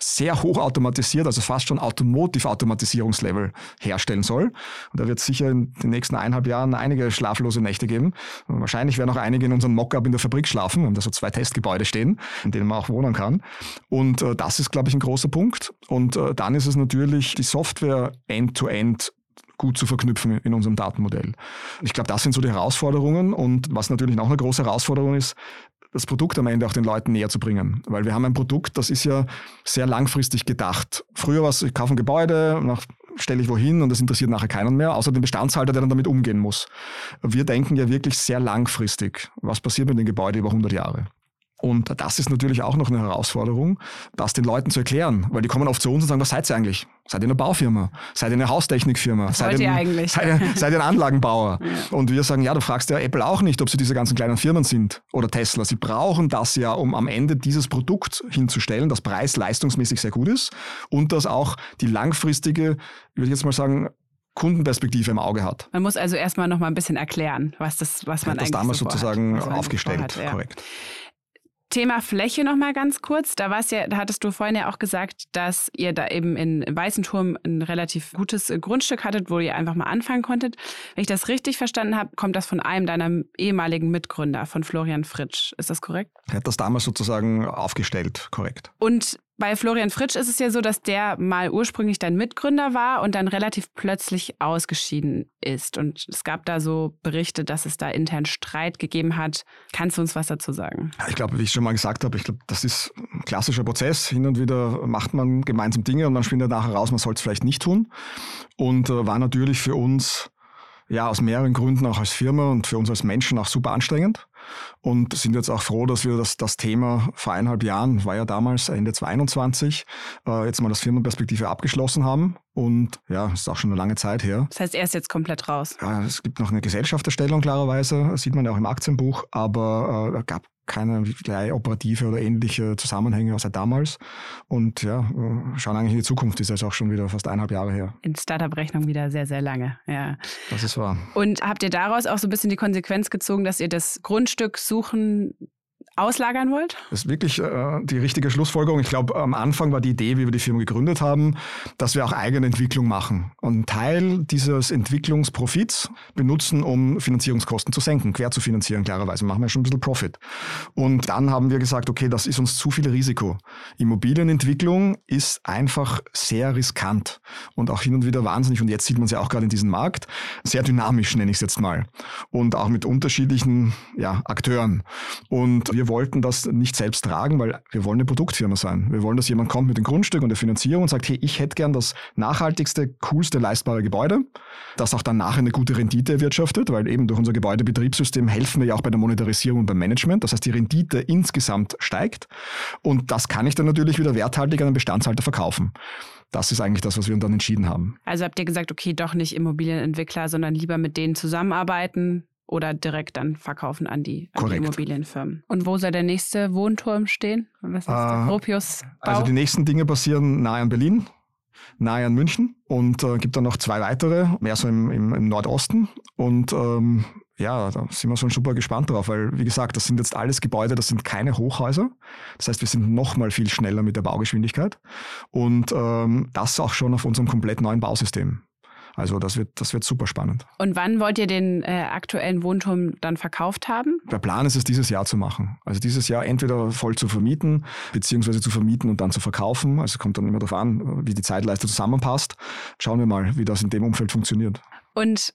sehr hoch automatisiert, also fast schon Automotive-Automatisierungslevel herstellen soll. Und da wird es sicher in den nächsten eineinhalb Jahren einige schlaflose Nächte geben. Und wahrscheinlich werden auch einige in unserem Mockup in der Fabrik schlafen. Wir da so zwei Testgebäude stehen, in denen man auch wohnen kann. Und äh, das ist, glaube ich, ein großer Punkt. Und äh, dann ist es natürlich die Software end-to-end gut zu verknüpfen in unserem Datenmodell. Ich glaube, das sind so die Herausforderungen und was natürlich noch eine große Herausforderung ist, das Produkt am Ende auch den Leuten näher zu bringen. Weil wir haben ein Produkt, das ist ja sehr langfristig gedacht. Früher war es, ich kaufe ein Gebäude, nach, stelle ich wohin und das interessiert nachher keinen mehr, außer den Bestandshalter, der dann damit umgehen muss. Wir denken ja wirklich sehr langfristig. Was passiert mit dem Gebäude über 100 Jahre? Und das ist natürlich auch noch eine Herausforderung, das den Leuten zu erklären, weil die kommen oft zu uns und sagen, was seid ihr eigentlich? Seid ihr eine Baufirma? Seid ihr eine Haustechnikfirma? Seid ihr, eigentlich? Seid ihr, seid ihr ein Anlagenbauer? ja. Und wir sagen, ja, du fragst ja Apple auch nicht, ob sie diese ganzen kleinen Firmen sind oder Tesla. Sie brauchen das ja, um am Ende dieses Produkt hinzustellen, das preis-leistungsmäßig sehr gut ist und das auch die langfristige, ich würde jetzt mal sagen, Kundenperspektive im Auge hat. Man muss also erstmal noch mal ein bisschen erklären, was das, was man ja, das eigentlich damals so sozusagen aufgestellt, vorhat, ja. korrekt. Thema Fläche noch mal ganz kurz. Da war's ja, da hattest du vorhin ja auch gesagt, dass ihr da eben in Weißenturm ein relativ gutes Grundstück hattet, wo ihr einfach mal anfangen konntet. Wenn ich das richtig verstanden habe, kommt das von einem deiner ehemaligen Mitgründer, von Florian Fritsch. Ist das korrekt? Er hat das damals sozusagen aufgestellt, korrekt. Und bei Florian Fritsch ist es ja so, dass der mal ursprünglich dein Mitgründer war und dann relativ plötzlich ausgeschieden ist. Und es gab da so Berichte, dass es da intern Streit gegeben hat. Kannst du uns was dazu sagen? Ich glaube, wie ich schon mal gesagt habe, ich glaube, das ist ein klassischer Prozess. Hin und wieder macht man gemeinsam Dinge und dann findet nachher raus, man soll es vielleicht nicht tun. Und äh, war natürlich für uns ja aus mehreren Gründen auch als Firma und für uns als Menschen auch super anstrengend und sind jetzt auch froh, dass wir das, das Thema vor eineinhalb Jahren, war ja damals Ende 2021, äh, jetzt mal das Firmenperspektive abgeschlossen haben. Und ja, ist auch schon eine lange Zeit her. Das heißt, er ist jetzt komplett raus. Ja, es gibt noch eine Gesellschafterstellung, klarerweise, das sieht man ja auch im Aktienbuch, aber äh, gab keine operative oder ähnliche Zusammenhänge außer damals. Und ja, schauen eigentlich in die Zukunft, ist jetzt auch schon wieder fast eineinhalb Jahre her. In Startup-Rechnung wieder sehr, sehr lange, ja. Das ist wahr. Und habt ihr daraus auch so ein bisschen die Konsequenz gezogen, dass ihr das Grundstück suchen auslagern wollt? Das ist wirklich äh, die richtige Schlussfolgerung. Ich glaube, am Anfang war die Idee, wie wir die Firma gegründet haben, dass wir auch eigene Entwicklung machen und einen Teil dieses Entwicklungsprofits benutzen, um Finanzierungskosten zu senken, quer zu finanzieren, klarerweise. Machen wir schon ein bisschen Profit. Und dann haben wir gesagt, okay, das ist uns zu viel Risiko. Immobilienentwicklung ist einfach sehr riskant und auch hin und wieder wahnsinnig. Und jetzt sieht man es ja auch gerade in diesem Markt, sehr dynamisch, nenne ich es jetzt mal. Und auch mit unterschiedlichen ja, Akteuren. Und wir wollten das nicht selbst tragen, weil wir wollen eine Produktfirma sein. Wir wollen, dass jemand kommt mit dem Grundstück und der Finanzierung und sagt, hey, ich hätte gern das nachhaltigste, coolste, leistbare Gebäude, das auch dann nachher eine gute Rendite erwirtschaftet, weil eben durch unser Gebäudebetriebssystem helfen wir ja auch bei der Monetarisierung und beim Management. Das heißt, die Rendite insgesamt steigt und das kann ich dann natürlich wieder werthaltig an einen Bestandshalter verkaufen. Das ist eigentlich das, was wir dann entschieden haben. Also habt ihr gesagt, okay, doch nicht Immobilienentwickler, sondern lieber mit denen zusammenarbeiten, oder direkt dann verkaufen an die, an die Immobilienfirmen. Und wo soll der nächste Wohnturm stehen? Was ist äh, Gropius Also die nächsten Dinge passieren nahe an Berlin, nahe an München und äh, gibt dann noch zwei weitere, mehr so im, im, im Nordosten. Und ähm, ja, da sind wir schon super gespannt drauf, weil, wie gesagt, das sind jetzt alles Gebäude, das sind keine Hochhäuser. Das heißt, wir sind noch mal viel schneller mit der Baugeschwindigkeit. Und ähm, das auch schon auf unserem komplett neuen Bausystem. Also das wird, das wird super spannend. Und wann wollt ihr den äh, aktuellen Wohnturm dann verkauft haben? Der Plan ist es, dieses Jahr zu machen. Also dieses Jahr entweder voll zu vermieten, beziehungsweise zu vermieten und dann zu verkaufen. Also es kommt dann immer darauf an, wie die Zeitleiste zusammenpasst. Schauen wir mal, wie das in dem Umfeld funktioniert. Und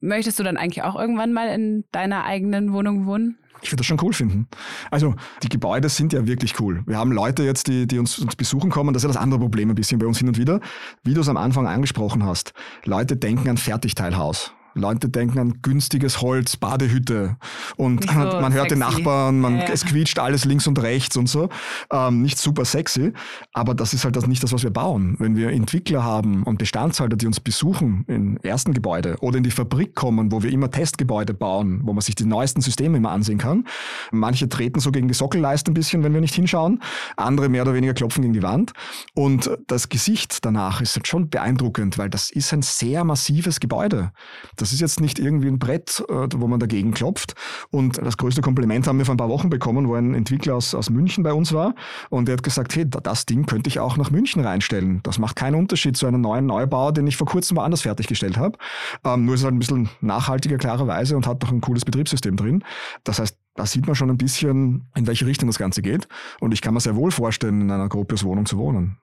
möchtest du dann eigentlich auch irgendwann mal in deiner eigenen Wohnung wohnen? Ich würde das schon cool finden. Also die Gebäude sind ja wirklich cool. Wir haben Leute jetzt, die, die uns, uns besuchen kommen. Das ist ja das andere Problem ein bisschen bei uns hin und wieder. Wie du es am Anfang angesprochen hast. Leute denken an Fertigteilhaus. Leute denken an günstiges Holz, Badehütte und so man hört den Nachbarn, man, ja, ja. es quietscht alles links und rechts und so. Ähm, nicht super sexy, aber das ist halt das nicht das, was wir bauen. Wenn wir Entwickler haben und Bestandshalter, die uns besuchen im ersten Gebäude oder in die Fabrik kommen, wo wir immer Testgebäude bauen, wo man sich die neuesten Systeme immer ansehen kann. Manche treten so gegen die Sockelleiste ein bisschen, wenn wir nicht hinschauen. Andere mehr oder weniger klopfen gegen die Wand. Und das Gesicht danach ist schon beeindruckend, weil das ist ein sehr massives Gebäude. Das ist jetzt nicht irgendwie ein Brett, äh, wo man dagegen klopft. Und das größte Kompliment haben wir vor ein paar Wochen bekommen, wo ein Entwickler aus, aus München bei uns war. Und der hat gesagt, hey, das Ding könnte ich auch nach München reinstellen. Das macht keinen Unterschied zu einem neuen Neubau, den ich vor kurzem woanders fertiggestellt habe. Ähm, nur ist es halt ein bisschen nachhaltiger, klarerweise, und hat doch ein cooles Betriebssystem drin. Das heißt, da sieht man schon ein bisschen, in welche Richtung das Ganze geht. Und ich kann mir sehr wohl vorstellen, in einer Gropius Wohnung zu wohnen.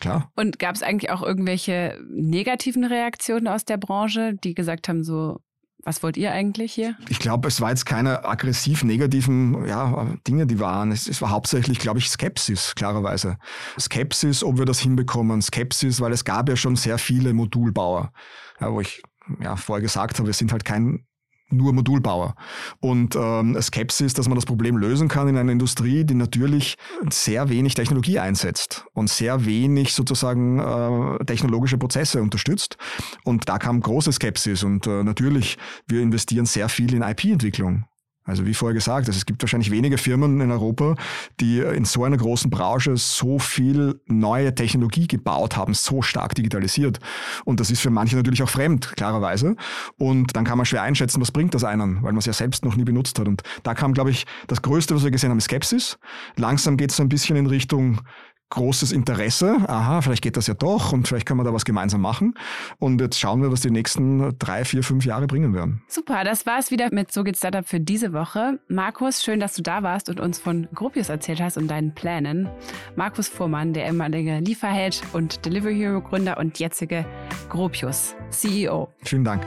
Klar. Und gab es eigentlich auch irgendwelche negativen Reaktionen aus der Branche, die gesagt haben, so, was wollt ihr eigentlich hier? Ich glaube, es war jetzt keine aggressiv negativen ja, Dinge, die waren. Es, es war hauptsächlich, glaube ich, Skepsis, klarerweise. Skepsis, ob wir das hinbekommen. Skepsis, weil es gab ja schon sehr viele Modulbauer, ja, wo ich ja, vorher gesagt habe, wir sind halt kein nur Modulbauer. Und ähm, Skepsis, dass man das Problem lösen kann in einer Industrie, die natürlich sehr wenig Technologie einsetzt und sehr wenig sozusagen äh, technologische Prozesse unterstützt. Und da kam große Skepsis. Und äh, natürlich, wir investieren sehr viel in IP-Entwicklung. Also wie vorher gesagt, also es gibt wahrscheinlich wenige Firmen in Europa, die in so einer großen Branche so viel neue Technologie gebaut haben, so stark digitalisiert. Und das ist für manche natürlich auch fremd, klarerweise. Und dann kann man schwer einschätzen, was bringt das einen, weil man es ja selbst noch nie benutzt hat. Und da kam, glaube ich, das Größte, was wir gesehen haben, Skepsis. Langsam geht es so ein bisschen in Richtung großes Interesse. Aha, vielleicht geht das ja doch und vielleicht können wir da was gemeinsam machen. Und jetzt schauen wir, was die nächsten drei, vier, fünf Jahre bringen werden. Super, das war es wieder mit So geht Startup für diese Woche. Markus, schön, dass du da warst und uns von Gropius erzählt hast und deinen Plänen. Markus Fuhrmann, der ehemalige Lieferheld und Delivery Hero Gründer und jetzige Gropius CEO. Vielen Dank.